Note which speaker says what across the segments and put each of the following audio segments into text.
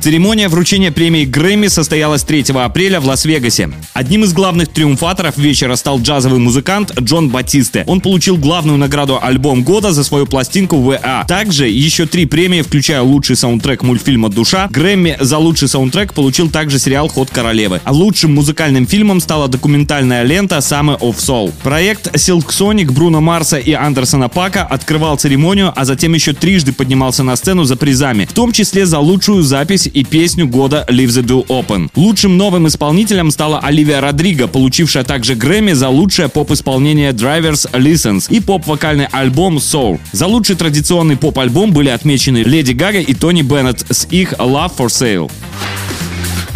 Speaker 1: Церемония вручения премии Грэмми состоялась 3 апреля в Лас-Вегасе. Одним из главных триумфаторов вечера стал джазовый музыкант Джон Батисте. Он получил главную награду «Альбом года» за свою пластинку «ВА». Также еще три премии, включая лучший саундтрек мультфильма «Душа». Грэмми за лучший саундтрек получил также сериал «Ход королевы». А лучшим музыкальным фильмом стала документальная лента «Summer of Soul». Проект Silk Sonic Бруно Марса и Андерсона Пака открывал церемонию, а затем еще трижды поднимался на сцену за призами, в том числе за лучшую запись и песню года Leave the Door Open. Лучшим новым исполнителем стала Оливия Родриго, получившая также Грэмми за лучшее поп-исполнение Drivers Listens и поп-вокальный альбом Soul. За лучший традиционный поп-альбом были отмечены Леди Гага и Тони Беннет с их Love for Sale.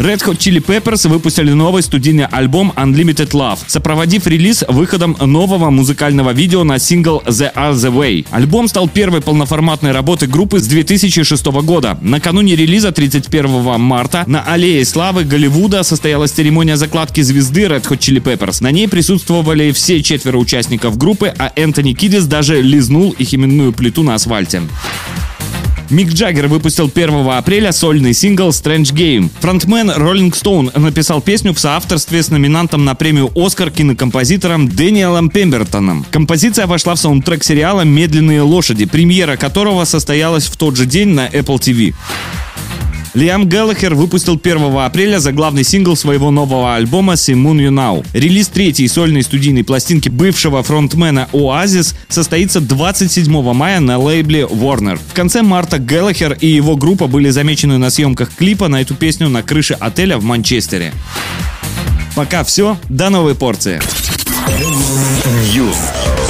Speaker 1: Red Hot Chili Peppers выпустили новый студийный альбом Unlimited Love, сопроводив релиз выходом нового музыкального видео на сингл The Other Way. Альбом стал первой полноформатной работой группы с 2006 года. Накануне релиза 31 марта на Аллее Славы Голливуда состоялась церемония закладки звезды Red Hot Chili Peppers. На ней присутствовали все четверо участников группы, а Энтони Кидис даже лизнул их именную плиту на асфальте. Мик Джаггер выпустил 1 апреля сольный сингл Strange Game. Фронтмен Rolling Stone написал песню в соавторстве с номинантом на премию «Оскар» кинокомпозитором Дэниелом Пембертоном. Композиция вошла в саундтрек сериала «Медленные лошади», премьера которого состоялась в тот же день на Apple TV. Лиам Галлахер выпустил 1 апреля заглавный сингл своего нового альбома «C'mon You Know». Релиз третьей сольной студийной пластинки бывшего фронтмена Oasis состоится 27 мая на лейбле Warner. В конце марта Галлахер и его группа были замечены на съемках клипа на эту песню на крыше отеля в Манчестере. Пока все, до новой порции.
Speaker 2: News.